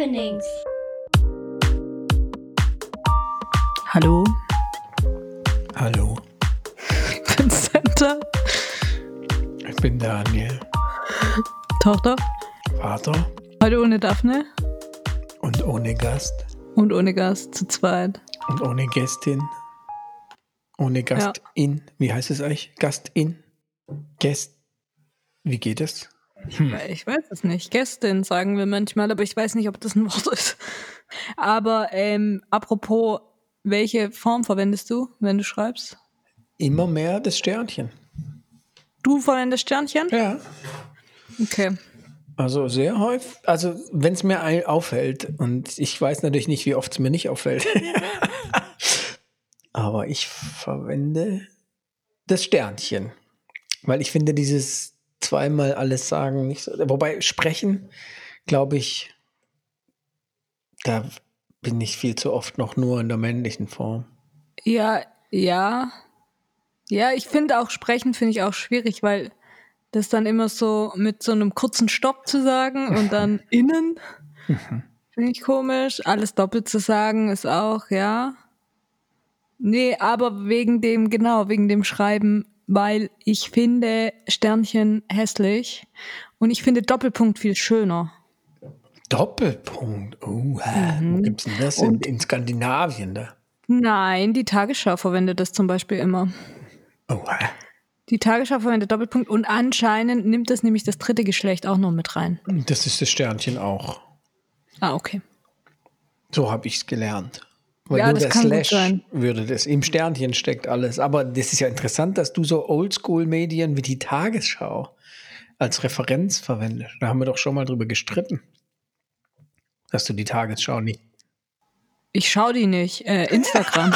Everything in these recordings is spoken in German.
Happenings. Hallo, Hallo, Vincenta, ich bin Daniel, Tochter, Vater heute ohne Daphne und ohne Gast und ohne Gast zu zweit. und ohne Gästin. Ohne Gastin. Wie heißt es eigentlich? Gastin? Gäst. Wie geht es? Ich weiß es nicht. Gästin sagen wir manchmal, aber ich weiß nicht, ob das ein Wort ist. Aber ähm, apropos, welche Form verwendest du, wenn du schreibst? Immer mehr das Sternchen. Du verwendest Sternchen? Ja. Okay. Also sehr häufig. Also wenn es mir auffällt und ich weiß natürlich nicht, wie oft es mir nicht auffällt. Aber ich verwende das Sternchen. Weil ich finde dieses zweimal alles sagen nicht so. Wobei sprechen, glaube ich, da bin ich viel zu oft noch nur in der männlichen Form. Ja, ja. Ja, ich finde auch sprechen finde ich auch schwierig, weil das dann immer so mit so einem kurzen Stopp zu sagen und dann innen finde ich komisch. Alles doppelt zu sagen ist auch, ja. Nee, aber wegen dem, genau, wegen dem Schreiben, weil ich finde Sternchen hässlich und ich finde Doppelpunkt viel schöner. Doppelpunkt. Oh, hä, wo gibt's denn das? In, in Skandinavien da. Nein, die Tagesschau verwendet das zum Beispiel immer. Oh, hä. Die Tagesschau verwendet Doppelpunkt und anscheinend nimmt das nämlich das dritte Geschlecht auch noch mit rein. Das ist das Sternchen auch. Ah, okay. So habe ich es gelernt. Weil Ja, nur das der kann gut Slash sein. würde das. Im Sternchen steckt alles. Aber das ist ja interessant, dass du so Oldschool-Medien wie die Tagesschau als Referenz verwendest. Da haben wir doch schon mal drüber gestritten. Dass du die Tagesschau nicht. Ich schaue die nicht. Äh, Instagram.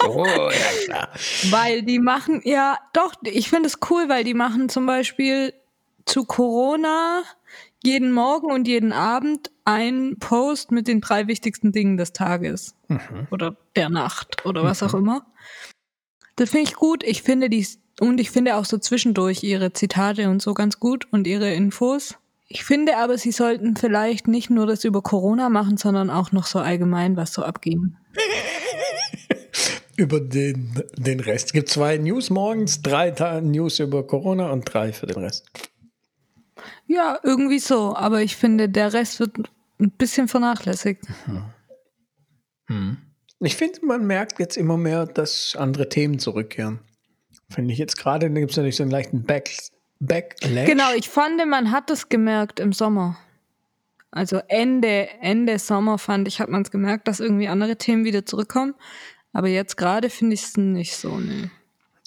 So, ja klar. weil die machen, ja, doch, ich finde es cool, weil die machen zum Beispiel zu Corona jeden Morgen und jeden Abend einen Post mit den drei wichtigsten Dingen des Tages. Oder der Nacht oder was auch immer. Das finde ich gut. Ich finde die, und ich finde auch so zwischendurch ihre Zitate und so ganz gut und ihre Infos. Ich finde aber, sie sollten vielleicht nicht nur das über Corona machen, sondern auch noch so allgemein, was so abging. Über den, den Rest. Es gibt zwei News morgens, drei News über Corona und drei für den Rest. Ja, irgendwie so. Aber ich finde, der Rest wird ein bisschen vernachlässigt. Ich finde, man merkt jetzt immer mehr, dass andere Themen zurückkehren. Finde ich jetzt gerade, da gibt es natürlich so einen leichten Back Backlash. Genau, ich fand, man hat es gemerkt im Sommer. Also Ende, Ende Sommer fand ich, hat man es gemerkt, dass irgendwie andere Themen wieder zurückkommen. Aber jetzt gerade finde ich es nicht so, ne.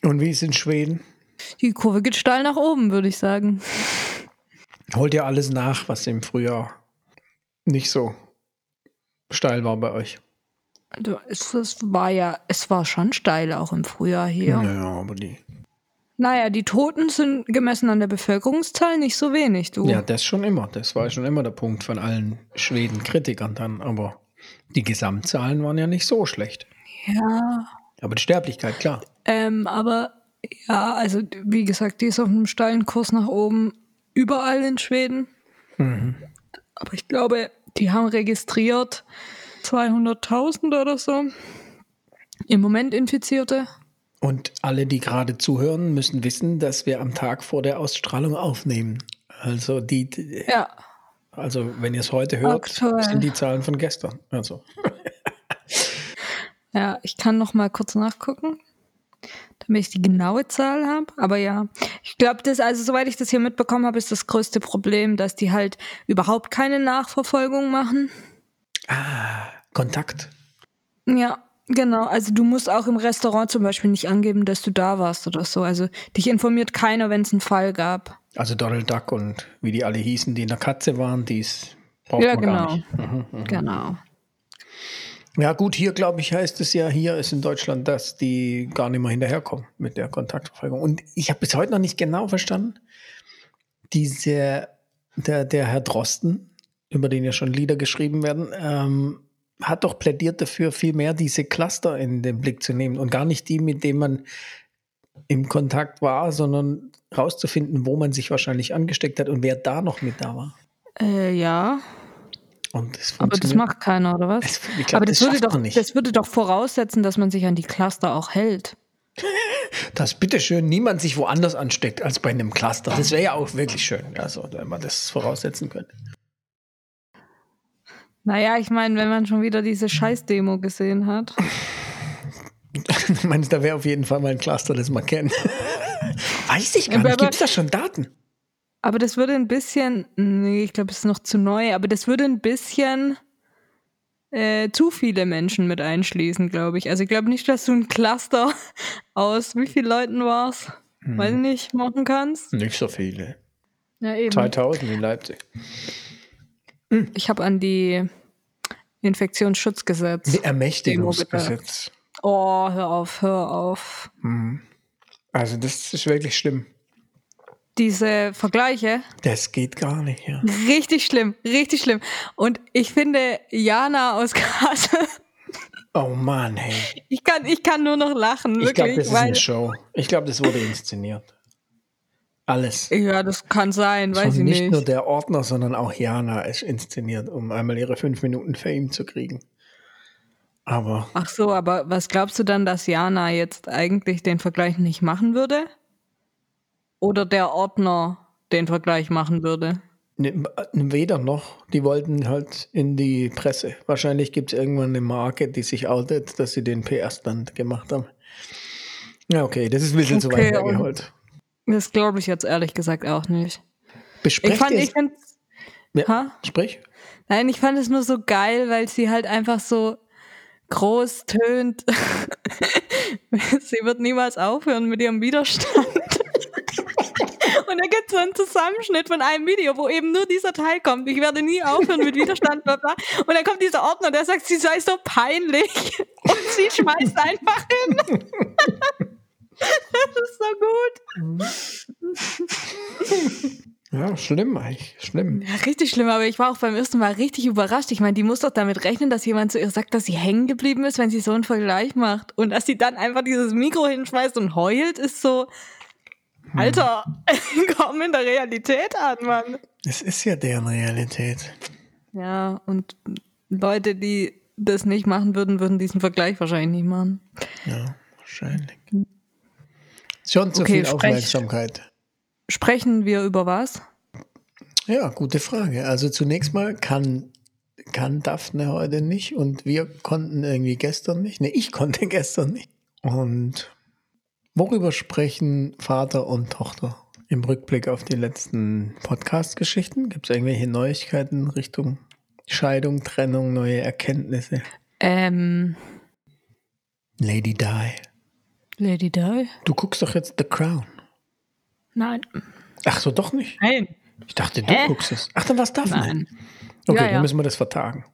Und wie ist in Schweden? Die Kurve geht steil nach oben, würde ich sagen. Holt ihr alles nach, was im Frühjahr nicht so steil war bei euch? Also es, es war ja, es war schon steil auch im Frühjahr hier. Ja, aber die. Naja, die Toten sind gemessen an der Bevölkerungszahl nicht so wenig, du. Ja, das schon immer. Das war schon immer der Punkt von allen Schweden-Kritikern dann. Aber die Gesamtzahlen waren ja nicht so schlecht. ja Aber die Sterblichkeit, klar. Ähm, aber ja, also wie gesagt, die ist auf einem steilen Kurs nach oben überall in Schweden. Aber ich glaube, die haben registriert 200.000 oder so. Im Moment Infizierte. Und alle, die gerade zuhören, müssen wissen, dass wir am Tag vor der Ausstrahlung aufnehmen. Also die, Ja, also wenn ihr es heute hört, Aktuell. sind die Zahlen von gestern. Also ja, ich kann noch mal kurz nachgucken, damit ich die genaue Zahl habe. Aber ja, ich glaube, das, also soweit ich das hier mitbekommen habe, ist das größte Problem, dass die halt überhaupt keine Nachverfolgung machen. Kontakt. Ja, genau. Also du musst auch im Restaurant zum Beispiel nicht angeben, dass du da warst oder so. Also dich informiert keiner, wenn es einen Fall gab. Also Donald Duck und wie die alle hießen, die in der Katze waren, dies braucht ja, man gar genau. nicht. Mhm. Genau. Ja gut, hier glaube ich heißt es ja, hier ist in Deutschland, dass die gar nicht mehr hinterherkommen mit der Kontaktverfolgung. Und ich habe bis heute noch nicht genau verstanden, diese, der, der Herr Drosten, über den ja schon Lieder geschrieben werden, ähm, hat doch plädiert dafür, viel mehr diese Cluster in den Blick zu nehmen und gar nicht die, mit denen man im Kontakt war, sondern rauszufinden, wo man sich wahrscheinlich angesteckt hat und wer da noch mit da war. Äh, ja. Und das Aber das macht keiner, oder was? Es- ich glaub, Aber das, das würde doch, das würde doch voraussetzen, dass man sich an die Cluster auch hält. dass bitteschön niemand sich woanders ansteckt als bei einem Cluster. Das wäre ja auch wirklich schön, also, wenn man das voraussetzen könnte. Naja, ich meine, wenn man schon wieder diese Scheiß-Demo gesehen hat. Du meinst, da wäre auf jeden Fall mal ein Cluster, das man kennt. Weiß ich gar nicht. Gibt es da schon Daten? Aber das würde ein bisschen, nee, ich glaube, es ist noch zu neu, aber das würde ein bisschen äh, zu viele Menschen mit einschließen, glaube ich. Also ich glaube nicht, dass du ein Cluster aus wie vielen Leuten war's? Hm. Weiß ich nicht, machen kannst. Nicht so viele. Ja, eben. 2000 in Leipzig. Ich habe an die Infektionsschutzgesetz. Ermächtigungsgesetz. Oh, hör auf, hör auf. Also, das ist wirklich schlimm. Diese Vergleiche, Das geht gar nicht, ja. richtig schlimm, richtig schlimm. Und ich finde, Jana aus Kassel, Oh Mann, hey. ich kann, ich kann nur noch lachen, Ich glaube, wirklich. das ist eine Show. Ich glaube, das wurde inszeniert. Alles. ja, das kann sein, weiß ich nicht, nicht. nur der Ordner, sondern auch Jana ist inszeniert, um einmal ihre fünf Minuten Fame zu kriegen. Aber Ach so, aber was glaubst du dann, dass Jana jetzt eigentlich den Vergleich nicht machen würde? Oder der Ordner den Vergleich machen würde? ne, weder noch. Die wollten halt in die Presse. Wahrscheinlich gibt es irgendwann eine Marke, die sich outet, dass sie den PR-Stand gemacht haben. Ja, okay, das ist ein bisschen zu Okay, weit und- hergeholt. Das glaube ich jetzt ehrlich gesagt auch nicht. Besprecht Ich fand, ich ja, ha? Sprich. Nein, ich fand es nur so geil, weil sie halt einfach so groß tönt. sie wird niemals aufhören mit ihrem Widerstand. Und da gibt es so einen Zusammenschnitt von einem Video, wo eben nur dieser Teil kommt. Ich werde nie aufhören mit Widerstand, bla bla. Und dann kommt dieser Ordner, der sagt, sie sei so peinlich. Und sie schmeißt einfach hin. Das ist so gut. Ja, schlimm eigentlich. Schlimm. Ja, richtig schlimm, aber ich war auch beim ersten Mal richtig überrascht. Ich meine, die muss doch damit rechnen, dass jemand zu ihr sagt, dass sie hängen geblieben ist, wenn sie so einen Vergleich macht. Und dass sie dann einfach dieses Mikro hinschmeißt und heult, ist so, Alter, komm in der Realität an, Mann. Es ist ja deren Realität. Ja, und Leute, die das nicht machen würden, würden diesen Vergleich wahrscheinlich nicht machen. Ja, wahrscheinlich. Schon zu Okay, viel. Aufmerksamkeit. Sprechen wir über was? Ja, gute Frage. Also zunächst mal kann, kann Daphne heute nicht und wir konnten irgendwie gestern nicht. Ne, ich konnte gestern nicht. Und worüber sprechen Vater und Tochter im Rückblick auf die letzten Podcast-Geschichten? Gibt es irgendwelche Neuigkeiten Richtung Scheidung, Trennung, neue Erkenntnisse? Ähm, Lady Di. Lady Di? Du guckst doch jetzt The Crown. Nein. Ach so, doch nicht? Nein. Ich dachte, du Hä? guckst es. Ach, dann war es Daphne. Nein. Okay, Ja, ja. dann müssen wir das vertagen.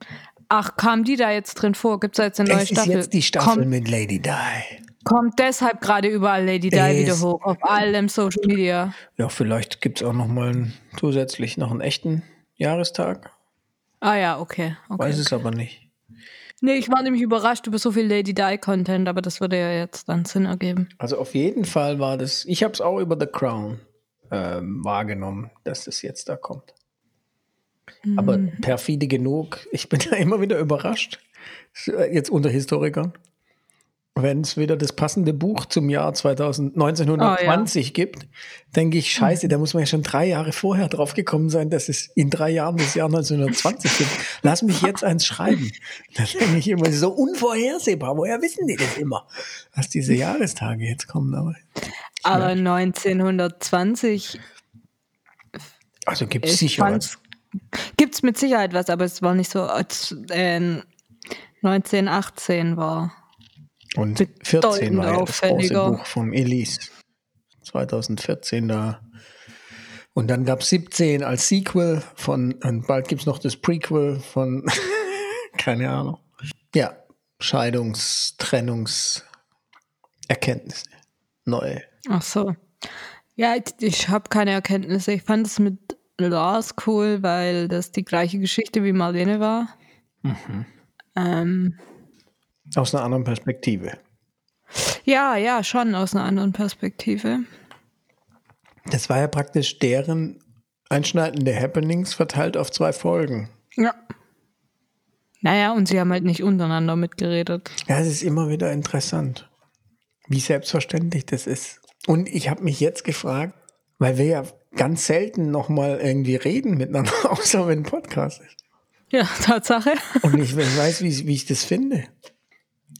Ach, kam die da jetzt drin vor? Gibt es da jetzt eine neue Es ist Staffel? jetzt die Staffel Kommt, mit Lady Di. Kommt deshalb gerade überall Lady Di Es- wieder hoch, auf allem Social Media. Ja, vielleicht gibt es auch noch mal einen, zusätzlich noch einen echten Jahrestag. Ah ja, okay. okay. Weiß es aber nicht. Nee, ich war nämlich überrascht über so viel Lady Di-Content, aber das würde ja jetzt dann Sinn ergeben. Also auf jeden Fall war das, ich habe es auch über The Crown ähm, wahrgenommen, dass das jetzt da kommt. Aber perfide genug, ich bin da immer wieder überrascht, jetzt unter Historikern, wenn es wieder das passende Buch zum Jahr 2000, 1920 gibt, denke ich, scheiße, da muss man ja schon drei Jahre vorher drauf gekommen sein, dass es in drei Jahren das Jahr 1920 gibt. Lass mich jetzt eins schreiben. Da denke ich immer, so unvorhersehbar. Woher wissen die das immer, dass diese Jahrestage jetzt kommen? Aber, Aber 1920 also gibt es ich sicher was. fand's- gibt's mit Sicherheit was, aber es war nicht so, als äh, 1918 war. Und bedeutend 14 war ja das große. Buch vom Elise. 2014 da. Und dann gab es 17 als Sequel von, und bald gibt es noch das Prequel von, keine Ahnung. Ja, Scheidungs-, Trennungs-, Erkenntnisse. Neue. Ach so. Ja, ich, ich habe keine Erkenntnisse. Ich fand es mit Lars cool, weil das die gleiche Geschichte wie Marlene war. Ähm, Aus einer anderen Perspektive. ja, ja, schon aus einer anderen Perspektive. Das war ja praktisch deren einschneidende Happenings verteilt auf zwei Folgen. Ja. Naja, und sie haben halt nicht untereinander mitgeredet. Ja, es ist immer wieder interessant, wie selbstverständlich das ist. Und ich habe mich jetzt gefragt, weil wir ja ganz selten nochmal irgendwie reden miteinander, außer wenn ein Podcast ist. Ja, Tatsache. Und ich, ich weiß, wie, wie ich das finde.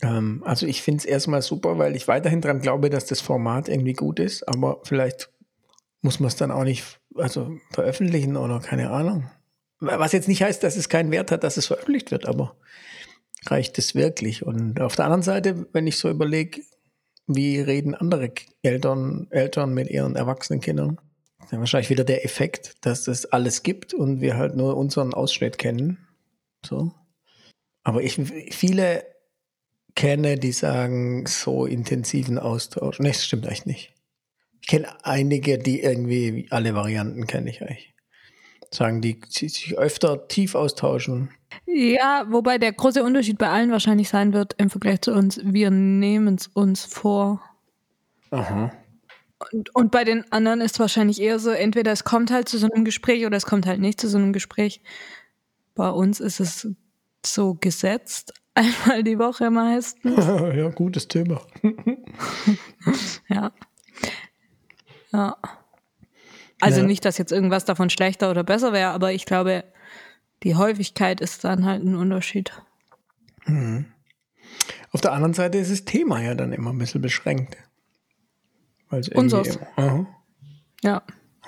Ähm, also ich finde es erstmal super, weil ich weiterhin daran glaube, dass das Format irgendwie gut ist, aber vielleicht muss man es dann auch nicht also veröffentlichen oder keine Ahnung. Was jetzt nicht heißt, dass es keinen Wert hat, dass es veröffentlicht wird, aber reicht es wirklich? Und auf der anderen Seite, wenn ich so überlege, wie reden andere Eltern, Eltern mit ihren erwachsenen Kindern, dann wahrscheinlich wieder der Effekt, dass es alles gibt und wir halt nur unseren Ausschnitt kennen. So. Aber ich viele kenne, die sagen, so intensiven Austausch. Nee, das stimmt eigentlich nicht. Ich kenne einige, die irgendwie alle Varianten kenne ich eigentlich. Sagen, die sich öfter tief austauschen. Ja, wobei der große Unterschied bei allen wahrscheinlich sein wird im Vergleich zu uns, wir nehmen es uns vor. Aha. Und, und bei den anderen ist wahrscheinlich eher so, entweder es kommt halt zu so einem Gespräch oder es kommt halt nicht zu so einem Gespräch. Bei uns ist es so gesetzt, einmal die Woche meistens. ja, gutes Thema. ja. Ja. Also Ja. nicht, dass jetzt irgendwas davon schlechter oder besser wäre, aber ich glaube, die Häufigkeit ist dann halt ein Unterschied. Auf der anderen Seite ist das Thema ja dann immer ein bisschen beschränkt. Unseres. Ja.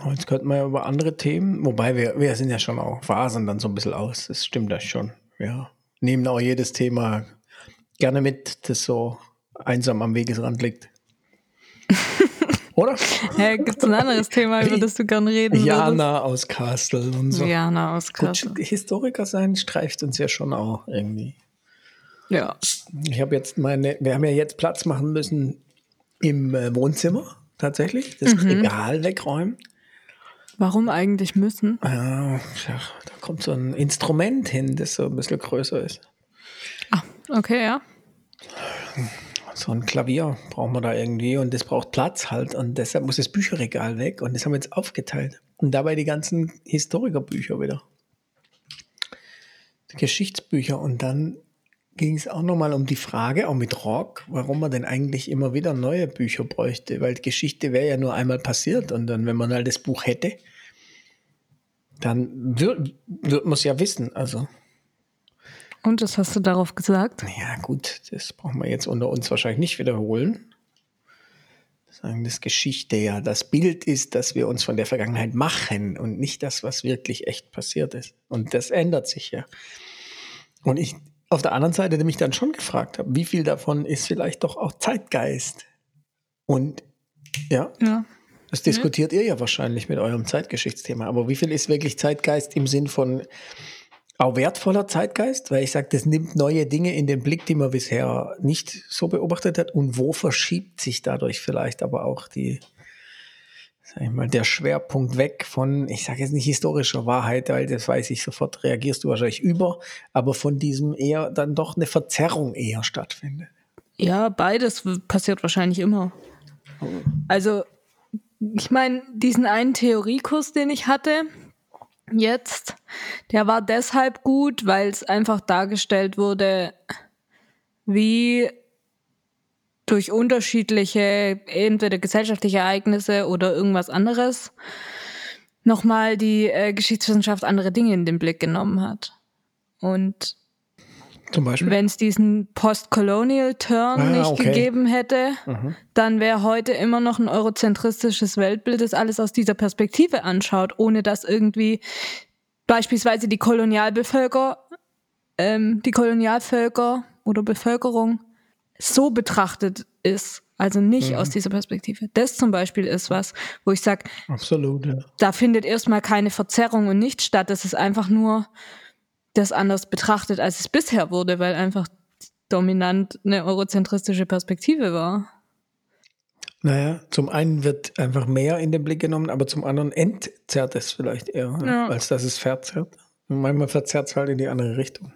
Jetzt könnten wir ja über andere Themen, wobei wir, wir sind ja schon auch Phasen dann so ein bisschen aus. Das stimmt ja schon. Ja. Nehmen auch jedes Thema gerne mit, das so einsam am Wegesrand liegt. Oder? Hey, Gibt es ein anderes Thema, über das du gerne reden würdest? Jana aus Kastel und so. Jana aus Gut, Kassel. Historiker sein streift uns ja schon auch irgendwie. Ja. Ich habe jetzt meine, wir haben ja jetzt Platz machen müssen im äh, Wohnzimmer tatsächlich, das Mhm. Regal wegräumen. Warum eigentlich müssen? Ja, da kommt so ein Instrument hin, das so ein bisschen größer ist. Ah, okay, ja. So ein Klavier brauchen wir da irgendwie und das braucht Platz halt und deshalb muss das Bücherregal weg und das haben wir jetzt aufgeteilt. Und dabei die ganzen Historikerbücher wieder. Die Geschichtsbücher und dann ging es auch nochmal um die Frage, auch mit Rock, warum man denn eigentlich immer wieder neue Bücher bräuchte, weil Geschichte wäre ja nur einmal passiert und dann, wenn man halt das Buch hätte, dann würde würd man es ja wissen. Also, Und was hast du darauf gesagt? ja gut, das brauchen wir jetzt unter uns wahrscheinlich nicht wiederholen. Sagen, das Geschichte ja das Bild ist, dass wir uns von der Vergangenheit machen und nicht das, was wirklich echt passiert ist. Und das ändert sich ja. Und ich auf der anderen Seite mich dann schon gefragt habe, wie viel davon ist vielleicht doch auch Zeitgeist? Und ja, Ja. das diskutiert ihr ja wahrscheinlich mit eurem Zeitgeschichtsthema. Aber wie viel ist wirklich Zeitgeist im Sinn von auch wertvoller Zeitgeist? Weil ich sage, das nimmt neue Dinge in den Blick, die man bisher nicht so beobachtet hat. Und wo verschiebt sich dadurch vielleicht aber auch die, sag ich mal, der Schwerpunkt weg von, ich sage jetzt nicht historischer Wahrheit, weil das weiß ich sofort, reagierst du wahrscheinlich über, aber von diesem eher dann doch eine Verzerrung eher stattfindet. Ja, beides passiert wahrscheinlich immer. Also, ich meine, diesen einen Theoriekurs, den ich hatte, jetzt, der war deshalb gut, weil es einfach dargestellt wurde, wie durch unterschiedliche, entweder gesellschaftliche Ereignisse oder irgendwas anderes, nochmal die äh, Geschichtswissenschaft andere Dinge in den Blick genommen hat. Und wenn es diesen Post-Colonial Turn Ah, nicht okay. gegeben hätte, dann wäre heute immer noch ein eurozentristisches Weltbild, das alles aus dieser Perspektive anschaut, ohne dass irgendwie beispielsweise die Kolonialbevölker, ähm, die Kolonialvölker oder Bevölkerung so betrachtet ist. Also nicht aus dieser Perspektive. Das zum Beispiel ist was, wo ich sage, Absolut, ja. da findet erstmal keine Verzerrung und nichts statt. Das ist einfach nur das anders betrachtet, als es bisher wurde, weil einfach dominant eine eurozentristische Perspektive war. Naja, zum einen wird einfach mehr in den Blick genommen, aber zum anderen entzerrt es vielleicht eher, Ja. als dass es verzerrt. Und manchmal verzerrt es halt in die andere Richtung.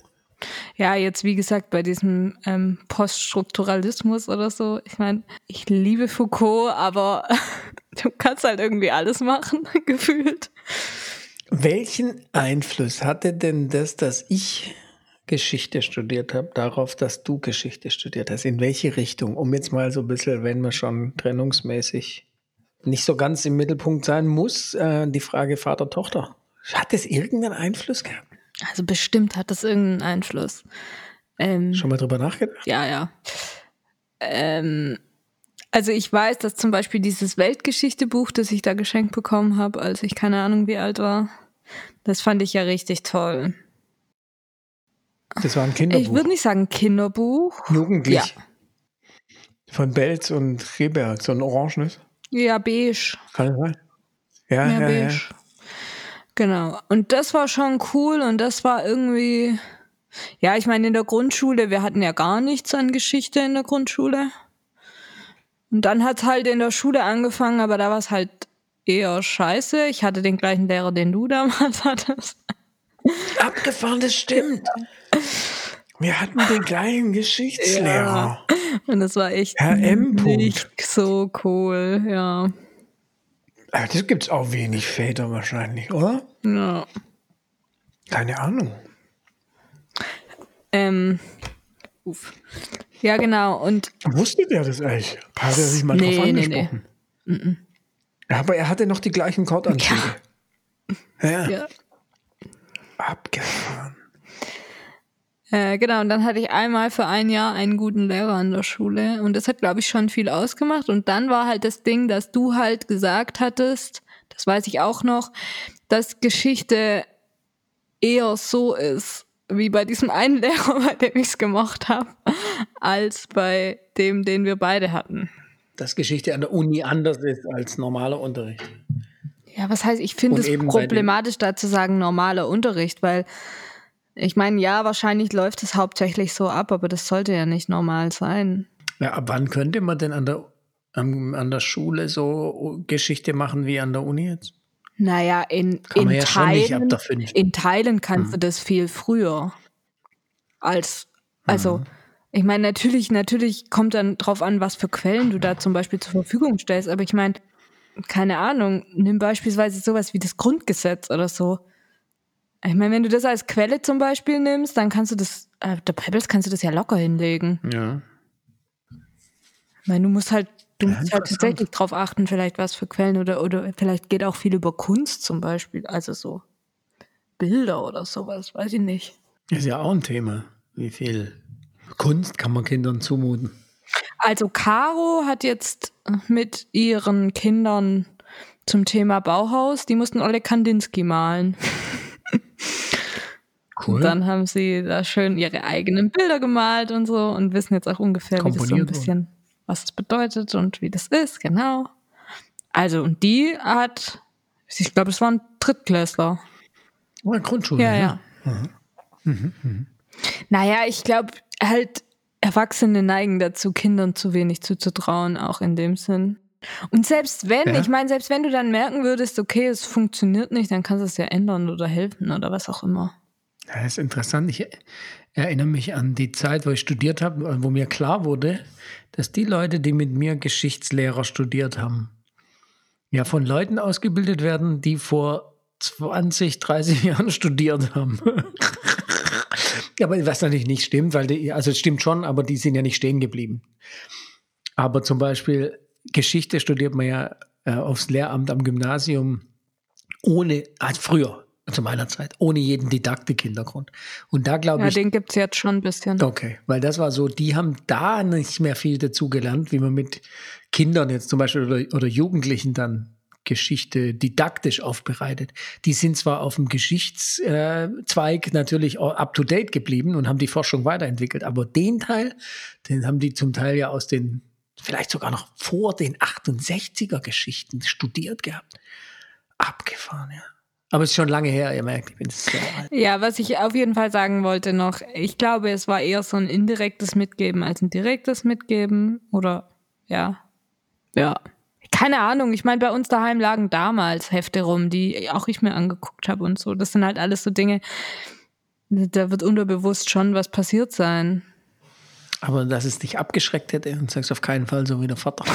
Ja, jetzt wie gesagt bei diesem ähm, Poststrukturalismus oder so. Ich meine, ich liebe Foucault, aber du kannst halt irgendwie alles machen, gefühlt. Welchen Einfluss hatte denn das, dass ich Geschichte studiert habe, darauf, dass du Geschichte studiert hast. In welche Richtung? Um jetzt mal so ein bisschen, wenn man schon trennungsmäßig nicht so ganz im Mittelpunkt sein muss, äh, die Frage Vater-Tochter. Hat das irgendeinen Einfluss gehabt? Also bestimmt hat das irgendeinen Einfluss. Ähm, Schon mal drüber nachgedacht? Ja, ja. Ähm, also ich weiß, dass zum Beispiel dieses Weltgeschichte-Buch, das ich da geschenkt bekommen habe, als ich keine Ahnung wie alt war, das fand ich ja richtig toll. Das war ein Kinderbuch. Ich würde nicht sagen Kinderbuch. Jugendlich. Ja. Von Belz und Rehberg, so ein Orangenes. Ja, beige. Kann das sein? Ja, Ja, ja, ja. Genau. Und das war schon cool und das war irgendwie, ja, ich meine, in der Grundschule, wir hatten ja gar nichts an Geschichte in der Grundschule. Und dann hat's halt in der Schule angefangen, aber da war es halt eher scheiße. Ich hatte den gleichen Lehrer, den du damals hattest. Abgefahren, das stimmt. Wir hatten den gleichen Geschichtslehrer. Und das war echt Herr M. nicht so cool, ja. Aber das gibt's auch wenig Väter wahrscheinlich, oder? ja. Keine Ahnung. Ähm, uff. Ja, genau. Und Wusste der das eigentlich? Hat er sich mal Nee, drauf nee, angesprochen? Ja, aber er hatte noch die gleichen Kordanzüge. Ja. ja. Abgefahren. Äh, genau, und dann hatte ich einmal für ein Jahr einen guten Lehrer an der Schule und das hat, glaube ich, schon viel ausgemacht. Und dann war halt das Ding, dass du halt gesagt hattest, das weiß ich auch noch, dass Geschichte eher so ist, wie bei diesem einen Lehrer, bei dem ich es gemocht habe, als bei dem, den wir beide hatten. Dass Geschichte an der Uni anders ist als normaler Unterricht. Ja, was heißt, ich finde es problematisch, da zu sagen normaler Unterricht, weil ich meine, ja, wahrscheinlich läuft es hauptsächlich so ab, aber das sollte ja nicht normal sein. Ja, ab wann könnte man denn an der, an, der Schule so Geschichte machen wie an der Uni jetzt? Naja, in, in, ja Teilen, in Teilen kannst du das viel früher. Als, also, ich meine, natürlich, natürlich kommt dann drauf an, was für Quellen du da zum Beispiel zur Verfügung stellst, aber ich meine, keine Ahnung, nimm beispielsweise sowas wie das Grundgesetz oder so. Ich meine, wenn du das als Quelle zum Beispiel nimmst, dann kannst du das, äh, der Pebbles kannst du das ja locker hinlegen. Ja. Ich meine, du musst halt, du Ja, musst halt tatsächlich drauf achten, vielleicht was für Quellen oder, oder vielleicht geht auch viel über Kunst zum Beispiel, also so Bilder oder sowas, weiß ich nicht. Ist ja auch ein Thema. Wie viel Kunst kann man Kindern zumuten? Also Caro hat jetzt mit ihren Kindern zum Thema Bauhaus, die mussten alle Kandinsky malen. Cool. Und dann haben sie da schön ihre eigenen Bilder gemalt und so und wissen jetzt auch ungefähr, wie das so ein bisschen, was es bedeutet und wie das ist, genau. Also, und die hat, ich glaube, es war ein Drittklässler. oh, Grundschule. Ja, ne? ja. Naja, ich glaube, halt, Erwachsene neigen dazu, Kindern zu wenig zuzutrauen, auch in dem Sinn. Und selbst wenn, Ja. ich meine, selbst wenn du dann merken würdest, okay, es funktioniert nicht, dann kannst du es ja ändern oder helfen oder was auch immer. Ja, ist interessant. Ich erinnere mich an die Zeit, wo ich studiert habe, wo mir klar wurde, dass die Leute, die mit mir Geschichtslehrer studiert haben, ja von Leuten ausgebildet werden, die vor 20, 30 Jahren studiert haben. aber was natürlich nicht stimmt, weil die, also es stimmt schon, aber die sind ja nicht stehen geblieben. Aber zum Beispiel Geschichte studiert man ja äh, aufs Lehramt am Gymnasium ohne, also früher, zu meiner Zeit, ohne jeden Didaktik-Hintergrund. Und da glaube Ja, ich, den gibt's jetzt schon ein bisschen. Okay, weil das war so, die haben da nicht mehr viel dazu gelernt, wie man mit Kindern jetzt zum Beispiel oder, oder Jugendlichen dann Geschichte didaktisch aufbereitet. Die sind zwar auf dem Geschichtszweig natürlich up to date geblieben und haben die Forschung weiterentwickelt, aber den Teil, den haben die zum Teil ja aus den, vielleicht sogar noch vor den 68er Geschichten studiert gehabt. Abgefahren, ja. Aber es ist schon lange her, ihr merkt, ich bin sehr alt. Ja, was ich auf jeden Fall sagen wollte noch, ich glaube, es war eher so ein indirektes Mitgeben als ein direktes Mitgeben. Oder ja. Ja. Keine Ahnung, ich meine, bei uns daheim lagen damals Hefte rum, die auch ich mir angeguckt habe und so. Das sind halt alles so Dinge, da wird unterbewusst schon was passiert sein. Aber dass es dich abgeschreckt hätte und sagst auf keinen Fall so wie der Vater.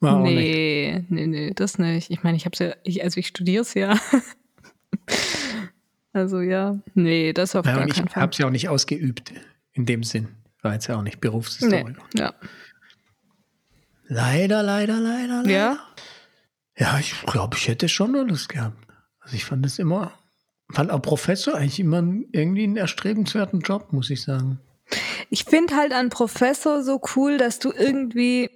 War nee, nee, nee, das nicht. Ich meine, ich habe ja, ich, also ich studiere es ja. Also ja, nee, das auf Ja, gar ich keinen Fall. habe es ja auch nicht ausgeübt in dem Sinn. War jetzt ja auch nicht Nee, Berufshistoriker. ja. Leider, leider, leider, leider. ja, Ja, ich glaube, ich hätte schon alles gehabt. Also ich fand es immer, fand auch Professor eigentlich immer irgendwie einen erstrebenswerten Job, muss ich sagen. ich finde halt an Professor so cool, dass du irgendwie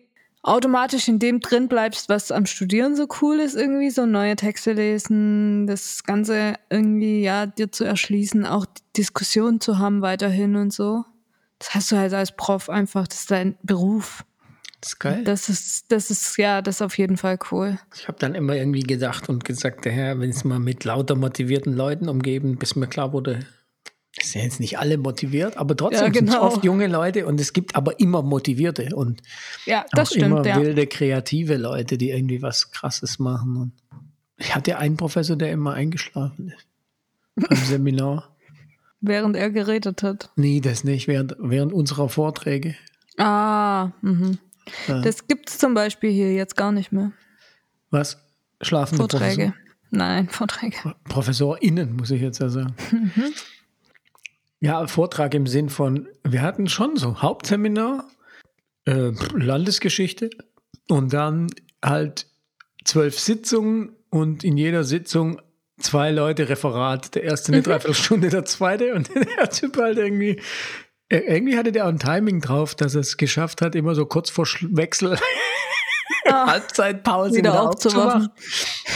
automatisch in dem drin bleibst, was am Studieren so cool ist, irgendwie so neue Texte lesen, das Ganze irgendwie, ja, dir zu erschließen, auch Diskussionen zu haben weiterhin und so. Das hast du halt als Prof einfach, das ist dein Beruf. Das ist geil. Das ist, das ist, ja, das ist auf jeden Fall cool. ich habe dann immer irgendwie gedacht und gesagt, der Herr, wenn es mal mit lauter motivierten Leuten umgeben, bis mir klar wurde, es sind jetzt nicht alle motiviert, aber trotzdem Ja, sind es genau. oft junge Leute und es gibt aber immer motivierte und Ja, das auch immer stimmt, ja. wilde, kreative Leute, die irgendwie was Krasses machen. Und ich hatte einen Professor, der immer eingeschlafen ist beim Seminar. Während er geredet hat. Nee, das nicht, während, während unserer Vorträge. Ah, mhm. Ja. Das gibt's zum Beispiel hier jetzt gar nicht mehr. Was? Schlafende Vorträge. Nein, Vorträge. Professor, ProfessorInnen, muss ich jetzt ja sagen. Mhm. Ja, Vortrag im Sinn von, wir hatten schon so Hauptseminar, äh, Landesgeschichte und dann halt zwölf Sitzungen und in jeder Sitzung zwei Leute Referat. Der erste Mhm. eine Dreiviertelstunde, der zweite und der Typ halt irgendwie. äh, Irgendwie hatte der auch ein Timing drauf, dass er es geschafft hat, immer so kurz vor Wechsel Halbzeitpause Wieder wieder, aufzuwachen,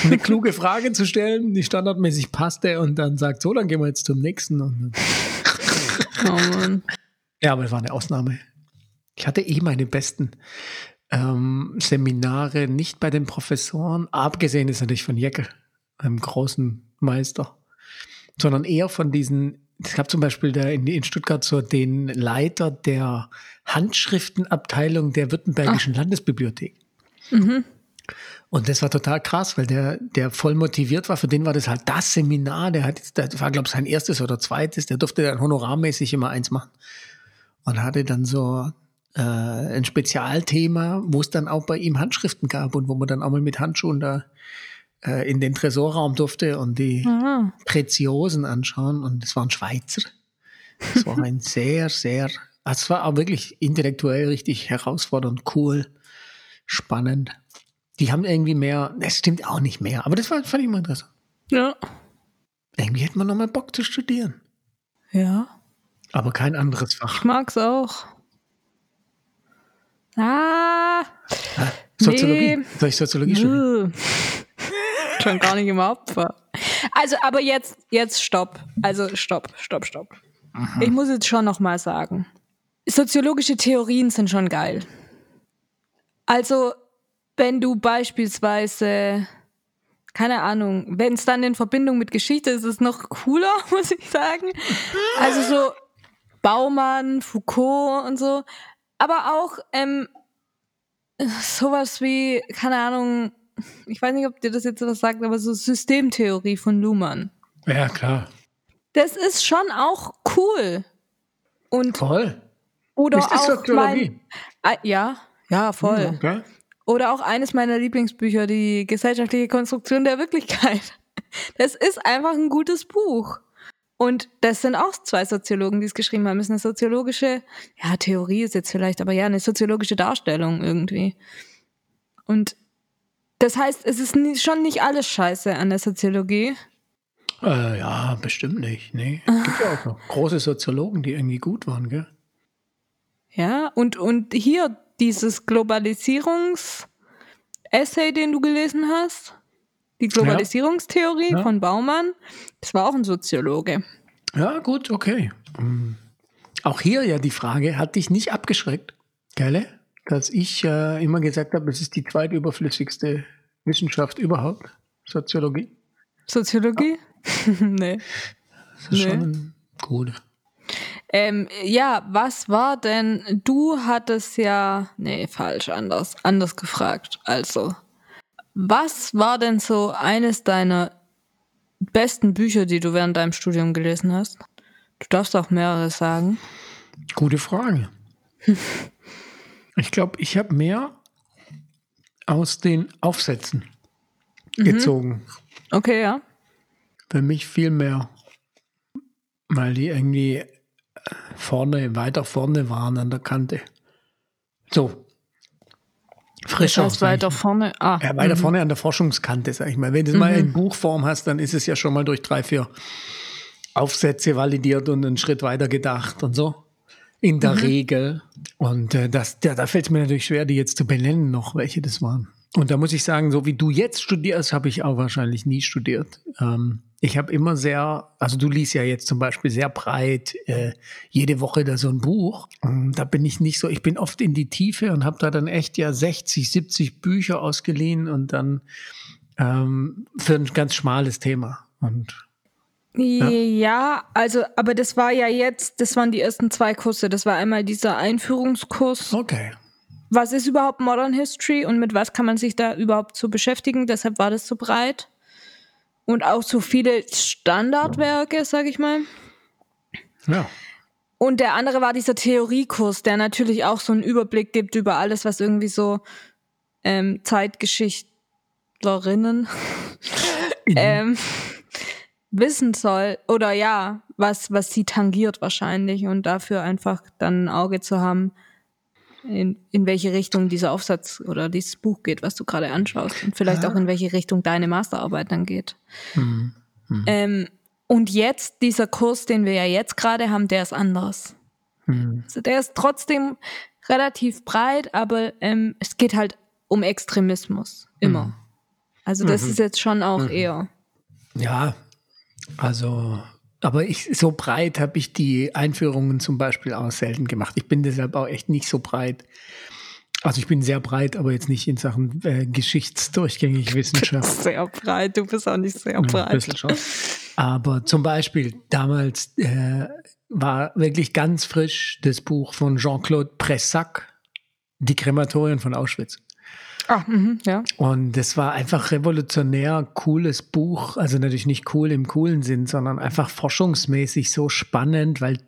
eine kluge Frage zu stellen, die standardmäßig passte und dann sagt, so, dann gehen wir jetzt zum nächsten. Und, Mann. ja, aber das war eine Ausnahme. Ich hatte eh meine besten ähm, Seminare nicht bei den Professoren, abgesehen ist natürlich von Jeckel, einem großen Meister, sondern eher von diesen, es gab zum Beispiel da in, in Stuttgart so den Leiter der Handschriftenabteilung der Württembergischen Landesbibliothek. Und das war total krass, weil der, der voll motiviert war. Für den war das halt das Seminar. Der hat, das war, glaube ich, sein erstes oder zweites. Der durfte dann honorarmäßig immer eins machen. Und hatte dann so äh, ein Spezialthema, wo es dann auch bei ihm Handschriften gab und wo man dann auch mal mit Handschuhen da äh, in den Tresorraum durfte und die Ah, Preziosen anschauen. Und es war ein Schweizer. Es war ein sehr, sehr, also es war auch wirklich intellektuell richtig herausfordernd, cool, spannend. Die haben irgendwie mehr, das stimmt auch nicht mehr, aber das war, fand ich immer interessant. ja. Irgendwie hätte man noch mal Bock zu studieren. Ja. Aber kein anderes Fach. Ich mag's auch. Ah. Soziologie. Nee. Soll ich Soziologie studieren? Schon gar nicht im Opfer. Also, aber jetzt, jetzt stopp. Also, stopp, stopp, stopp. Ich muss jetzt schon noch mal sagen. Soziologische Theorien sind schon geil. Also, wenn du beispielsweise, keine Ahnung, wenn es dann in Verbindung mit Geschichte ist, ist es noch cooler, muss ich sagen. Also so Baumann, Foucault und so. Aber auch ähm, sowas wie, keine Ahnung, ich weiß nicht, ob dir das jetzt was sagt, aber so Systemtheorie von Luhmann. Ja, klar. Das ist schon auch cool. Und Voll. oder Ist das auch Soziologie? mein, Ah, ja, ja, voll. Okay. Oder auch eines meiner Lieblingsbücher, die gesellschaftliche Konstruktion der Wirklichkeit. Das ist einfach ein gutes Buch. Und das sind auch zwei Soziologen, die es geschrieben haben. Das ist eine soziologische, ja, Theorie ist jetzt vielleicht, aber ja, eine soziologische Darstellung irgendwie. Und das heißt, es ist schon nicht alles scheiße an der Soziologie. Äh, ja, bestimmt nicht. Nee. Es gibt ja auch noch große Soziologen, die irgendwie gut waren, gell? Ja, und, und hier dieses Globalisierungs-Essay, den du gelesen hast, die Globalisierungstheorie Ja. von Baumann, das war auch ein Soziologe. Ja, gut, okay. Hm. Auch hier ja die Frage, hat dich nicht abgeschreckt, gell? Dass ich äh, immer gesagt habe, es ist die zweitüberflüssigste Wissenschaft überhaupt, Soziologie. Soziologie? nee. Das ist Nee. schon gut. Ähm, ja, was war denn, du hattest ja, nee, falsch, anders, anders gefragt. Also, was war denn so eines deiner besten Bücher, die du während deinem Studium gelesen hast? Du darfst auch mehrere sagen. Gute Frage. Ich glaube, ich habe mehr aus den Aufsätzen gezogen. Okay, ja. Für mich viel mehr weil die irgendwie vorne, weiter vorne waren an der Kante. So. Frischer. Das heißt weiter vorne. Ah. Ja, weiter mhm. vorne an der Forschungskante, sag ich mal. Wenn du es mhm. mal in Buchform hast, dann ist es ja schon mal durch drei, vier Aufsätze validiert und einen Schritt weiter gedacht und so. In der mhm. Regel. Und äh, das, ja, da fällt es mir natürlich schwer, die jetzt zu benennen noch, welche das waren. Und da muss ich sagen, so wie du jetzt studierst, habe ich auch wahrscheinlich nie studiert. Ähm, ich habe immer sehr, also du liest ja jetzt zum Beispiel sehr breit äh, jede Woche da so ein Buch. Und da bin ich nicht so, ich bin oft in die Tiefe und habe da dann echt ja 60, 70 Bücher ausgeliehen und dann ähm, für ein ganz schmales Thema. Und ja. ja. also, aber das war ja jetzt, das waren die ersten zwei Kurse. Das war einmal dieser Einführungskurs. Okay was ist überhaupt Modern History und mit was kann man sich da überhaupt so beschäftigen? Deshalb war das so breit. Und auch so viele Standardwerke, sag ich mal. Ja. Und der andere war dieser Theoriekurs, der natürlich auch so einen Überblick gibt über alles, was irgendwie so ähm, Zeitgeschichtlerinnen ähm, wissen soll. Oder ja, was, was sie tangiert wahrscheinlich und dafür einfach dann ein Auge zu haben, in, in welche Richtung dieser Aufsatz oder dieses Buch geht, was du gerade anschaust und vielleicht ah. auch in welche Richtung deine Masterarbeit dann geht. Mhm. Mhm. Ähm, und jetzt, dieser Kurs, den wir ja jetzt gerade haben, der ist anders. Mhm. Also der ist trotzdem relativ breit, aber ähm, es geht halt um Extremismus. Immer. Mhm. Also das mhm. ist jetzt schon auch mhm. eher. Ja, also aber ich, so breit habe ich die Einführungen zum Beispiel auch selten gemacht. Ich bin deshalb auch echt nicht so breit. Also ich bin sehr breit, aber jetzt nicht in Sachen äh, geschichtsdurchgängig Wissenschaft. Sehr breit, du bist auch nicht sehr breit. Ja, aber zum Beispiel damals äh, war wirklich ganz frisch das Buch von Jean-Claude Pressac, Die Krematorien von Auschwitz. Ah, mh, ja. Und das war einfach revolutionär cooles Buch. Also natürlich nicht cool im coolen Sinn, sondern einfach forschungsmäßig so spannend, weil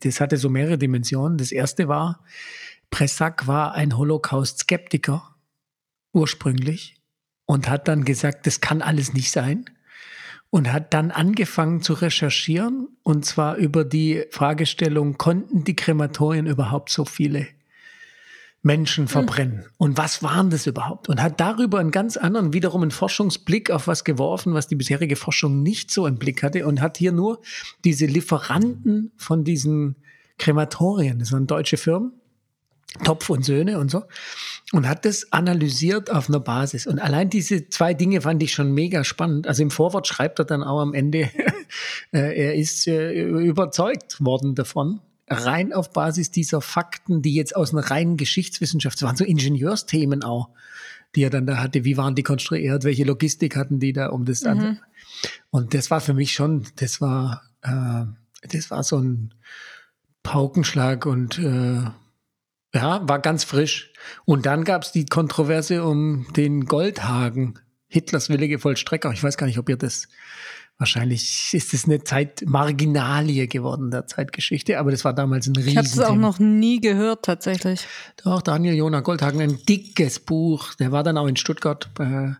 das hatte so mehrere Dimensionen. Das erste war, Pressack war ein Holocaust-Skeptiker ursprünglich und hat dann gesagt, das kann alles nicht sein. Und hat dann angefangen zu recherchieren und zwar über die Fragestellung, konnten die Krematorien überhaupt so viele Menschen hm. verbrennen. Mhm. Und was waren das überhaupt? Und hat darüber einen ganz anderen, wiederum einen Forschungsblick auf was geworfen, was die bisherige Forschung nicht so im Blick hatte und hat hier nur diese Lieferanten von diesen Krematorien, das waren deutsche Firmen, Topf und Söhne und so, und hat das analysiert auf einer Basis. Und allein diese zwei Dinge fand ich schon mega spannend. Also im Vorwort schreibt er dann auch am Ende, äh, er ist äh, überzeugt worden davon, rein auf Basis dieser Fakten, die jetzt aus einer reinen Geschichtswissenschaft, das waren so Ingenieursthemen auch, die er dann da hatte, wie waren die konstruiert, welche Logistik hatten die da, um das mhm. an. Und das war für mich schon, das war, äh, das war so ein Paukenschlag und äh, ja, war ganz frisch. Und dann gab es die Kontroverse um den Goldhagen, Hitlers willige Vollstrecker. Ich weiß gar nicht, ob ihr das Wahrscheinlich ist es eine Zeitmarginalie geworden der Zeitgeschichte, aber das war damals ein Riesen. Ich habe es auch noch nie gehört tatsächlich. Doch, Daniel Jonah Goldhagen, ein dickes Buch. Der war dann auch in Stuttgart, äh,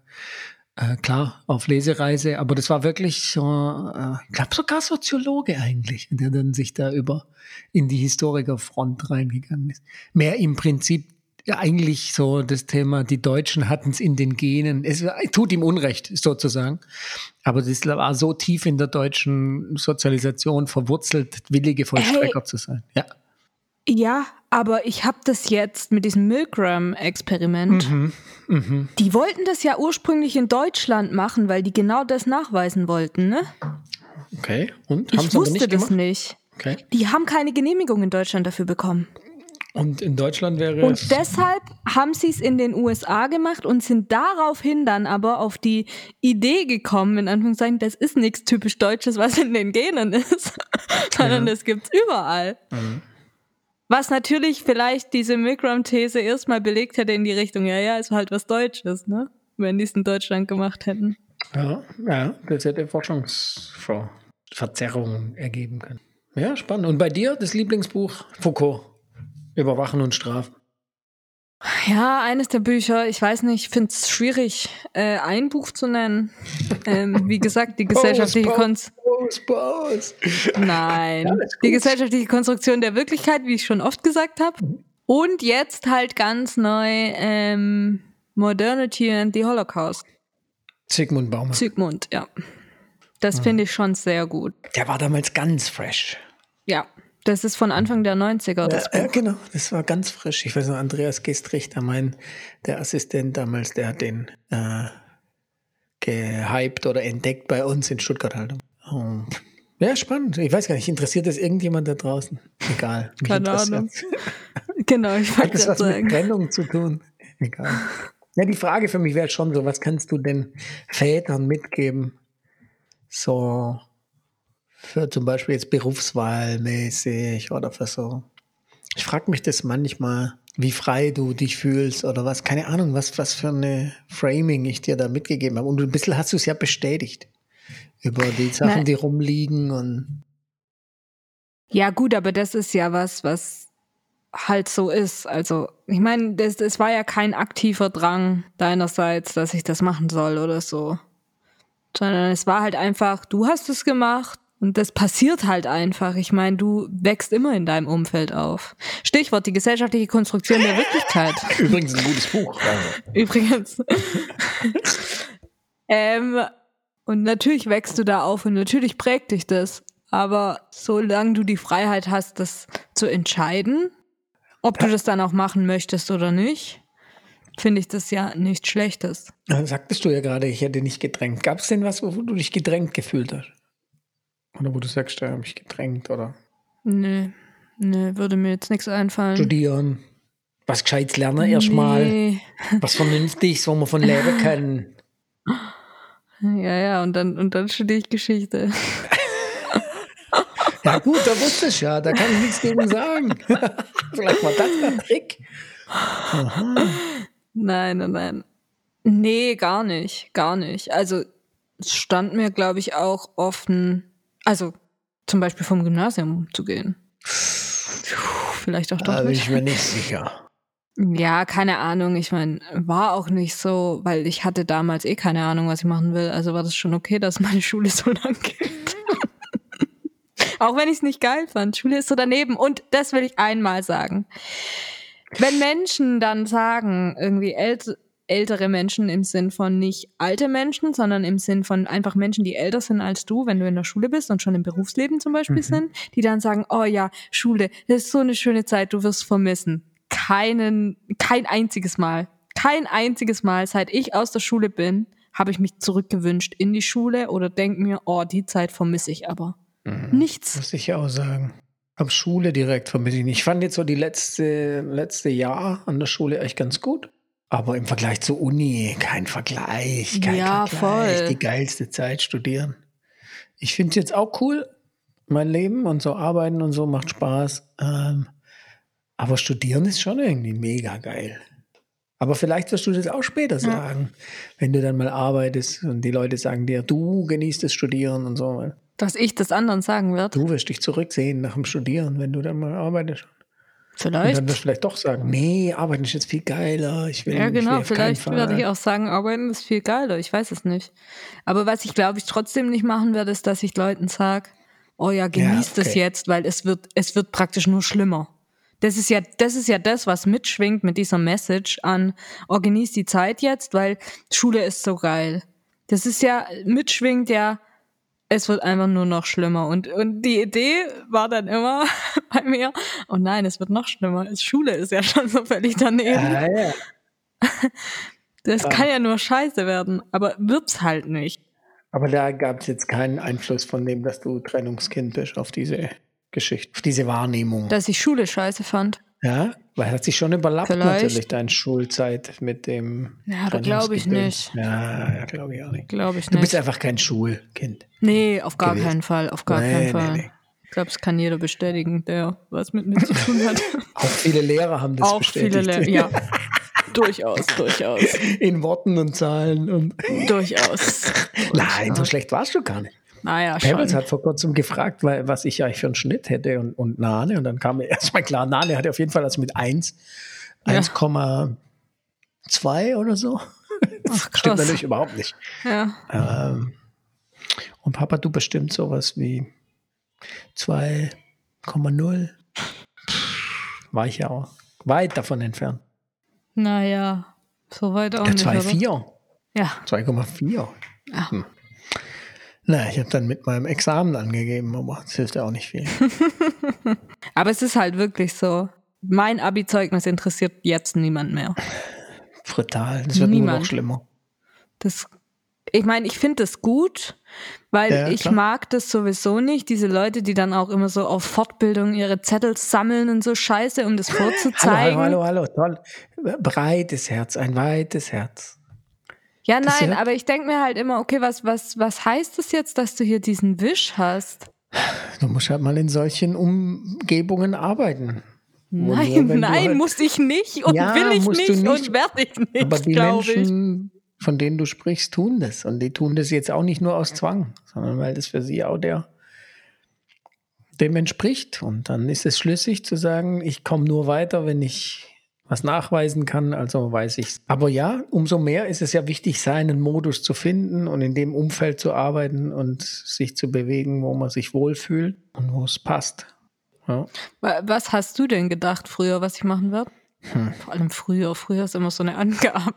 äh, klar, auf Lesereise, aber das war wirklich so, äh, ich glaube sogar Soziologe eigentlich, der dann sich da über in die Historikerfront reingegangen ist. Mehr im Prinzip ja eigentlich so das Thema, die Deutschen hatten es in den Genen. Es tut ihm Unrecht, sozusagen. Aber das war so tief in der deutschen Sozialisation verwurzelt, willige Vollstrecker hey. zu sein. Ja. Ja, aber ich habe das jetzt mit diesem Milgram-Experiment. Mhm, mh. Die wollten das ja ursprünglich in Deutschland machen, weil die genau das nachweisen wollten, ne? Okay, und? Ich wusste nicht das gemacht? nicht. Okay. Die haben keine Genehmigung in Deutschland dafür bekommen. Und in Deutschland wäre Und es deshalb haben sie es in den USA gemacht und sind daraufhin dann aber auf die Idee gekommen, in Anführungszeichen, das ist nichts typisch Deutsches, was in den Genen ist, sondern ja. das gibt's überall. Mhm. Was natürlich vielleicht diese Milgram-These erstmal belegt hätte in die Richtung, ja, ja, ist halt was Deutsches, ne? Wenn die es in Deutschland gemacht hätten. Ja, ja, das hätte Forschungsverzerrungen ergeben können. Ja, spannend. Und bei dir das Lieblingsbuch Foucault? Überwachen und strafen. Ja, eines der Bücher, ich weiß nicht, ich finde es schwierig, äh, ein Buch zu nennen. ähm, wie gesagt, die gesellschaftliche Konstruktion. Nein, ja, die gesellschaftliche Konstruktion der Wirklichkeit, wie ich schon oft gesagt habe. Und jetzt halt ganz neu ähm, Modernity and the Holocaust. Sigmund Baumann. Sigmund, ja. Das finde ich schon sehr gut. Der war damals ganz fresh. Ja, das ist von Anfang der 90er. Das ja, genau, das war ganz frisch. Ich weiß noch, Andreas Gestrichter, mein, der Assistent damals, der hat den äh, gehypt oder entdeckt bei uns in Stuttgart halt. Oh. Ja, spannend. Ich weiß gar nicht, interessiert das irgendjemand da draußen? Egal. Keine Ahnung. genau, ich wollte das was sagen. mit Trennung zu tun? Egal. Ja, die Frage für mich wäre schon so, was kannst du den Vätern mitgeben? So für zum Beispiel jetzt berufswahlmäßig oder für so. Ich frage mich das manchmal, wie frei du dich fühlst oder was, keine Ahnung, was, was für eine Framing ich dir da mitgegeben habe. Und ein bisschen hast du es ja bestätigt über die Sachen, Nein. die rumliegen und. Ja, gut, aber das ist ja was, was halt so ist. Also, ich meine, das, das war ja kein aktiver Drang deinerseits, dass ich das machen soll oder so. Sondern es war halt einfach, du hast es gemacht, und das passiert halt einfach. Ich meine, du wächst immer in deinem Umfeld auf. Stichwort die gesellschaftliche Konstruktion der Wirklichkeit. Übrigens ein gutes Buch. Übrigens. ähm, und natürlich wächst du da auf und natürlich prägt dich das. Aber solange du die Freiheit hast, das zu entscheiden, ob du das dann auch machen möchtest oder nicht, finde ich das ja nichts Schlechtes. Sagtest du ja gerade, ich hätte nicht gedrängt. Gab es denn was, wo du dich gedrängt gefühlt hast? Oder wo du sagst, da habe ich gedrängt, oder? Nee, nee, würde mir jetzt nichts einfallen. Studieren. Was Gescheites lernen erstmal. Nee. Was Vernünftiges, wo man von leben kann. Ja, ja, und dann, und dann studiere ich Geschichte. ja, gut, da wusste ich ja, da kann ich nichts gegen sagen. Vielleicht war das der Trick. Aha. Nein, nein, nein. Nee, gar nicht, gar nicht. Also, es stand mir, glaube ich, auch offen, also zum Beispiel vom Gymnasium zu gehen. Vielleicht auch doch da bin ich mir nicht sicher. Ja, keine Ahnung. Ich meine, war auch nicht so, weil ich hatte damals eh keine Ahnung, was ich machen will. Also war das schon okay, dass meine Schule so lang geht. auch wenn ich es nicht geil fand. Schule ist so daneben. Und das will ich einmal sagen. Wenn Menschen dann sagen, irgendwie älter, ältere Menschen im Sinn von nicht alte Menschen, sondern im Sinn von einfach Menschen, die älter sind als du, wenn du in der Schule bist und schon im Berufsleben zum Beispiel mhm. sind, die dann sagen, oh ja, Schule, das ist so eine schöne Zeit, du wirst vermissen. Keinen, kein einziges Mal, kein einziges Mal, seit ich aus der Schule bin, habe ich mich zurückgewünscht in die Schule oder denke mir, oh, die Zeit vermisse ich aber. Mhm. Nichts. Muss ich auch sagen. Ab Schule direkt vermisse ich nicht. Ich fand jetzt so die letzte, letzte Jahr an der Schule echt ganz gut. Aber im Vergleich zur Uni, kein Vergleich, kein ja, Vergleich. Voll. Die geilste Zeit studieren. Ich finde es jetzt auch cool, mein Leben und so arbeiten und so macht Spaß. Ähm, aber studieren ist schon irgendwie mega geil. Aber vielleicht wirst du das auch später sagen, ja. wenn du dann mal arbeitest und die Leute sagen dir, du genießt das Studieren und so. Dass ich das anderen sagen werde. Du wirst dich zurücksehen nach dem Studieren, wenn du dann mal arbeitest. Vielleicht. Und dann du vielleicht doch sagen, nee, arbeiten ist jetzt viel geiler. Ich will, ja, genau, ich will vielleicht werde ich auch sagen, arbeiten ist viel geiler. Ich weiß es nicht. Aber was ich glaube ich trotzdem nicht machen werde, ist, dass ich Leuten sage, oh ja, genießt ja, okay. es jetzt, weil es wird, es wird praktisch nur schlimmer. Das ist ja, das ist ja das, was mitschwingt mit dieser Message an, oh, genießt die Zeit jetzt, weil Schule ist so geil. Das ist ja, mitschwingt ja, es wird einfach nur noch schlimmer. Und, und die Idee war dann immer bei mir, oh nein, es wird noch schlimmer. Schule ist ja schon so völlig daneben. Ja, ja. Das ja. kann ja nur scheiße werden, aber wird's halt nicht. Aber da gab es jetzt keinen Einfluss von dem, dass du Trennungskind bist auf diese Geschichte, auf diese Wahrnehmung. Dass ich Schule scheiße fand. Ja, weil hat sich schon überlappt Vielleicht. natürlich deine Schulzeit mit dem. Ja, da glaube ich nicht. Ja, ja glaube ich auch nicht. Glaube ich nicht. Du bist einfach kein Schulkind. Nee, auf gar gewesen. keinen Fall, auf gar nee, keinen Fall. Nee, nee. Ich glaube, es kann jeder bestätigen, der was mit mir zu tun hat. Auch viele Lehrer haben das Auch bestätigt. Viele Lehrer, ja. durchaus, durchaus. In Worten und Zahlen und. Durchaus. Nein, so schlecht warst du gar nicht. Naja. Pebbles hat vor kurzem gefragt, weil, was ich eigentlich für einen Schnitt hätte und, und Nane. Und dann kam mir erstmal klar, Nane hatte auf jeden Fall also mit eins Ja. 1,2 oder so. Ach, krass. Stimmt natürlich überhaupt nicht. Ja. Ähm, und Papa, du bestimmt sowas wie 2,0. War ich ja auch weit davon entfernt. Naja, so weit auch Ja, nicht. oder? 2,4. Ja. 2,4. Ja. Hm. Na, ich habe dann mit meinem Examen angegeben, aber das hilft ja auch nicht viel. Aber es ist halt wirklich so. Mein Abi-Zeugnis interessiert jetzt niemand mehr. Brutal. Das wird nur Niemand. noch schlimmer. Das, ich meine, ich finde das gut, weil Ja, ich klar. mag das sowieso nicht. Diese Leute, die dann auch immer so auf Fortbildung ihre Zettel sammeln und so Scheiße, um das Hallo, vorzuzeigen. hallo, hallo, hallo, toll. Breites Herz, ein weites Herz. Ja, nein, ja- aber ich denke mir halt immer, okay, was, was, was heißt das jetzt, dass du hier diesen Wisch hast? Du musst halt mal in solchen Umgebungen arbeiten. Wo nur, Nein, nein, halt- muss ich nicht und Ja, will ich nicht, nicht. und werde ich nicht, Aber die glaube ich. Menschen, von denen du sprichst, tun das. Und die tun das jetzt auch nicht nur aus Zwang, sondern weil das für sie auch der dem entspricht. Und dann ist es schlüssig zu sagen, ich komme nur weiter, wenn ich was nachweisen kann, also weiß ich's. Aber ja, umso mehr ist es ja wichtig, seinen Modus zu finden und in dem Umfeld zu arbeiten und sich zu bewegen, wo man sich wohlfühlt und wo es passt. Ja. Wa- Was hast du denn gedacht früher, was ich machen werde? Hm. Vor allem früher. Früher ist immer so eine Angabe.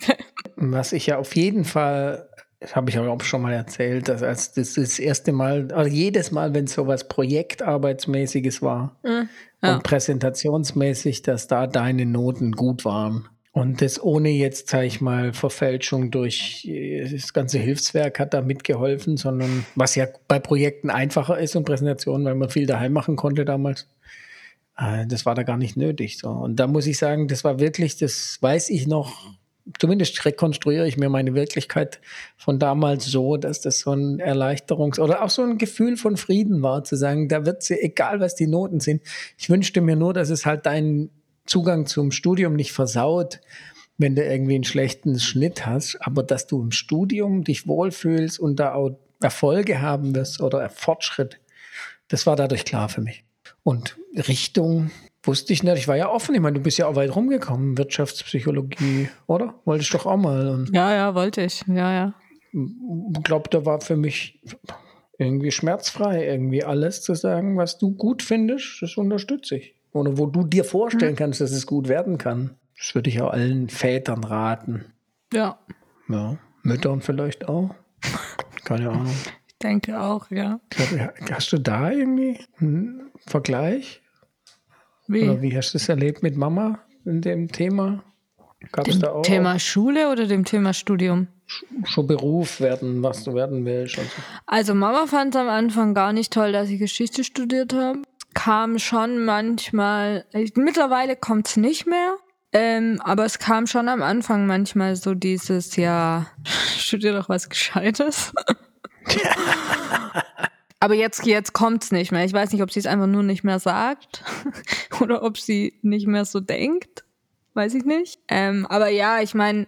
Was ich ja auf jeden Fall, das habe ich auch schon mal erzählt, dass als das das erste Mal, also jedes Mal, wenn es sowas Projektarbeitsmäßiges war Ja. und präsentationsmäßig, dass da deine Noten gut waren. Und das ohne jetzt, sage ich mal, Verfälschung durch äh, das ganze Hilfswerk hat da mitgeholfen, sondern was ja bei Projekten einfacher ist und Präsentationen, weil man viel daheim machen konnte damals. Äh, Das war da gar nicht nötig. So. Und da muss ich sagen, das war wirklich, das weiß ich noch, zumindest rekonstruiere ich mir meine Wirklichkeit von damals so, dass das so ein Erleichterungs- oder auch so ein Gefühl von Frieden war, zu sagen, da wird sie, egal was die Noten sind. Ich wünschte mir nur, dass es halt deinen Zugang zum Studium nicht versaut, wenn du irgendwie einen schlechten Schnitt hast, aber dass du im Studium dich wohlfühlst und da auch Erfolge haben wirst oder Fortschritt, das war dadurch klar für mich. Und Richtung wusste ich nicht. Ich war ja offen. Ich meine, du bist ja auch weit rumgekommen. Wirtschaftspsychologie, oder? Wolltest doch auch mal. Ja, ja, wollte ich. Ja, ja. ich glaube, da war für mich irgendwie schmerzfrei, irgendwie alles zu sagen, was du gut findest, das unterstütze ich. Oder wo du dir vorstellen kannst, dass es gut werden kann. Das würde ich auch allen Vätern raten. Ja, Ja, Müttern vielleicht auch. Keine Ahnung. ich denke auch, ja. Hast du da irgendwie einen Vergleich? Wie? Oder wie hast du es erlebt mit Mama in dem Thema? Gab es dem da auch Thema Schule oder dem Thema Studium? schon Beruf werden, was du werden willst? So? Also Mama fand es am Anfang gar nicht toll, dass ich Geschichte studiert habe. Kam schon manchmal, ich, mittlerweile kommt es nicht mehr, ähm, aber es kam schon am Anfang manchmal so dieses, ja, studier doch was Gescheites. aber jetzt, jetzt kommt es nicht mehr. Ich weiß nicht, ob sie es einfach nur nicht mehr sagt oder ob sie nicht mehr so denkt. Weiß ich nicht. Ähm, aber ja, ich meine,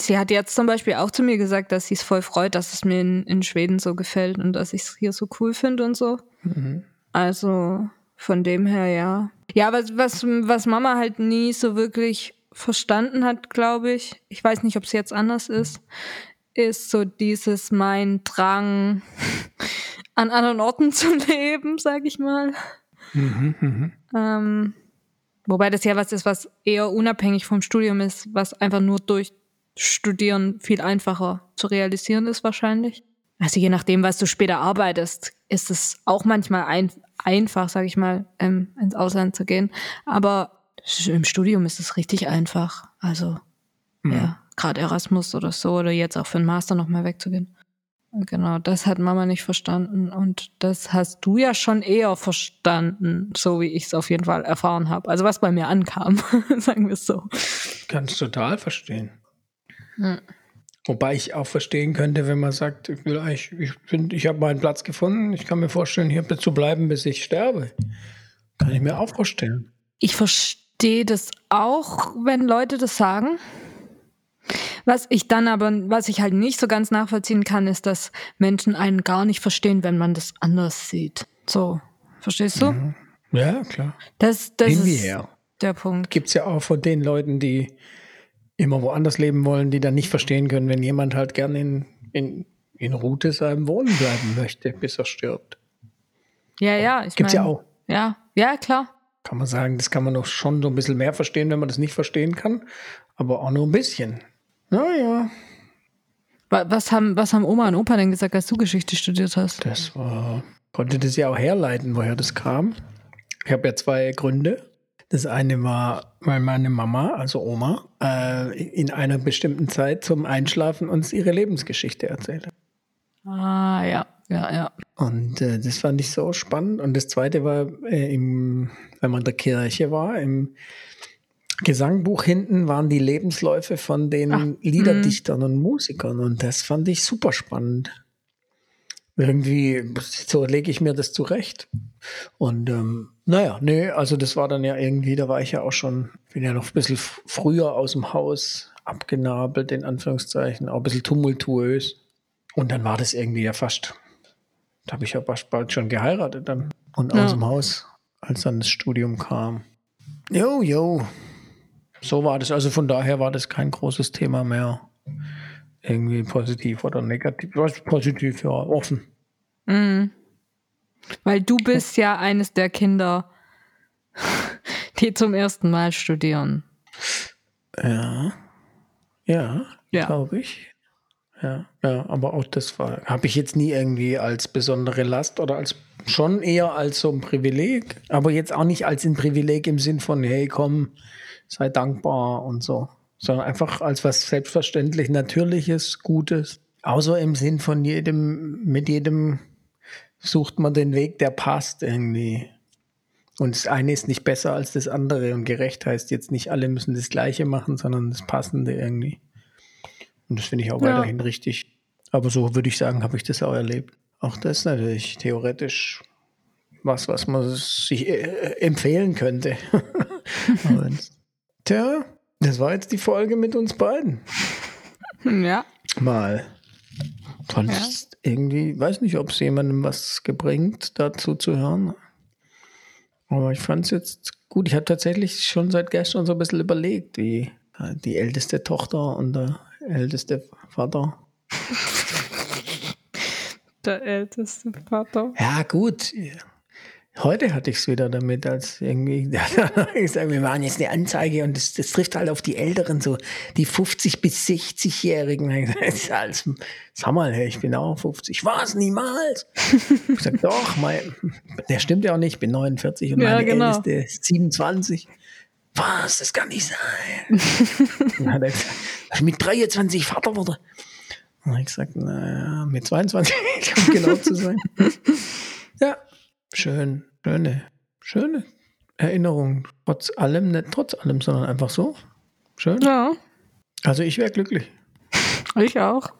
sie hat jetzt zum Beispiel auch zu mir gesagt, dass sie es voll freut, dass es mir in, in Schweden so gefällt und dass ich es hier so cool finde und so. Also von dem her ja. Ja, was, was, was Mama halt nie so wirklich verstanden hat, glaube ich, ich weiß nicht, ob es jetzt anders ist, ist so dieses mein Drang, an anderen Orten zu leben, sag ich mal. Ähm, wobei das ja was ist, was eher unabhängig vom Studium ist, was einfach nur durch Studieren viel einfacher zu realisieren ist wahrscheinlich. Also je nachdem, was du später arbeitest, ist es auch manchmal ein, einfach, sag ich mal, ähm, ins Ausland zu gehen. Aber im Studium ist es richtig einfach. Also ja, gerade Erasmus oder so oder jetzt auch für einen Master nochmal wegzugehen. Genau, das hat Mama nicht verstanden und das hast du ja schon eher verstanden, so wie ich es auf jeden Fall erfahren habe. Also was bei mir ankam, sagen wir es so. Kannst total verstehen. Hm. Wobei ich auch verstehen könnte, wenn man sagt, ich will eigentlich, ich ich habe meinen Platz gefunden, ich kann mir vorstellen, hier zu bleiben, bis ich sterbe. Kann ich mir auch vorstellen. Ich verstehe das auch, wenn Leute das sagen. Was ich dann aber, was ich halt nicht so ganz nachvollziehen kann, ist, dass Menschen einen gar nicht verstehen, wenn man das anders sieht. So, verstehst du? Ja, klar. Das, das ist, der Punkt. Gibt es ja auch von den Leuten, die immer woanders leben wollen, die dann nicht verstehen können, wenn jemand halt gerne in, in, in Route seinem Wohnen bleiben möchte, bis er stirbt. Ja, ja. Ich Gibt's mein, ja auch. Ja, ja, klar. Kann man sagen, das kann man doch schon so ein bisschen mehr verstehen, wenn man das nicht verstehen kann. Aber auch nur ein bisschen. Naja, Wa- Was haben, was haben Oma und Opa denn gesagt, als du Geschichte studiert hast? das war, konnte das ja auch herleiten, woher das kam. Ich habe ja zwei Gründe. Das eine war, weil meine Mama, also Oma, äh, in einer bestimmten Zeit zum Einschlafen uns ihre Lebensgeschichte erzählt hat. Ah, ja, ja, ja. Und äh, das fand ich so spannend. Und das zweite war, äh, im, wenn man in der Kirche war, im Gesangbuch hinten waren die Lebensläufe von den Ach, Liederdichtern und Musikern. Und das fand ich super spannend. Irgendwie, so lege ich mir das zurecht. Und ähm, naja, nee, also das war dann ja irgendwie, da war ich ja auch schon, bin ja noch ein bisschen früher aus dem Haus abgenabelt, in Anführungszeichen, auch ein bisschen tumultuös. Und dann war das irgendwie ja fast, da habe ich ja fast bald schon geheiratet dann und Ja. aus dem Haus, als dann das Studium kam. Jo, jo. So war das. Also von daher war das kein großes Thema mehr. Irgendwie positiv oder negativ. Was positiv, ja, offen. Mhm. Weil du bist ja eines der Kinder, die zum ersten Mal studieren. Ja. Ja, Ja. glaube ich. Ja, ja, aber auch das war, habe ich jetzt nie irgendwie als besondere Last oder als schon eher als so ein Privileg, aber jetzt auch nicht als ein Privileg im Sinn von, hey, komm, sei dankbar und so, sondern einfach als was selbstverständlich Natürliches, Gutes. Außer im Sinn von jedem, mit jedem sucht man den Weg, der passt irgendwie. Und das eine ist nicht besser als das andere und gerecht heißt jetzt nicht, alle müssen das Gleiche machen, sondern das Passende irgendwie. Und das finde ich auch Ja. weiterhin richtig. Aber so würde ich sagen, habe ich das auch erlebt. Auch das natürlich theoretisch was, was man sich äh, empfehlen könnte. Tja, das war jetzt die Folge mit uns beiden. Ja. Mal. Sonst irgendwie, weiß nicht, ob es jemandem was gebringt, dazu zu hören. Aber ich fand es jetzt gut. Ich habe tatsächlich schon seit gestern so ein bisschen überlegt, wie die älteste Tochter und der älteste Vater. Der älteste Vater. Ja, gut. Heute hatte ich es wieder damit, als irgendwie, ich sage, wir machen jetzt eine Anzeige und das, das trifft halt auf die Älteren, so die 50- bis 60-Jährigen. Ich sag, das alles- mal, ich bin auch 50. Was? Niemals? Ich sag, doch, mein, der stimmt ja auch nicht, ich bin 49 und Ja, meine genau. Älteste ist 27. Was? Das kann nicht sein. Dann hat er gesagt, "Was, mit 23 Vater wurde. Und ich gesagt, naja, mit 22, um genau zu sein. Ja, schön, schöne, schöne Erinnerung. Trotz allem, nicht trotz allem, sondern einfach so. Schön. Ja, Also ich wäre glücklich. ich auch.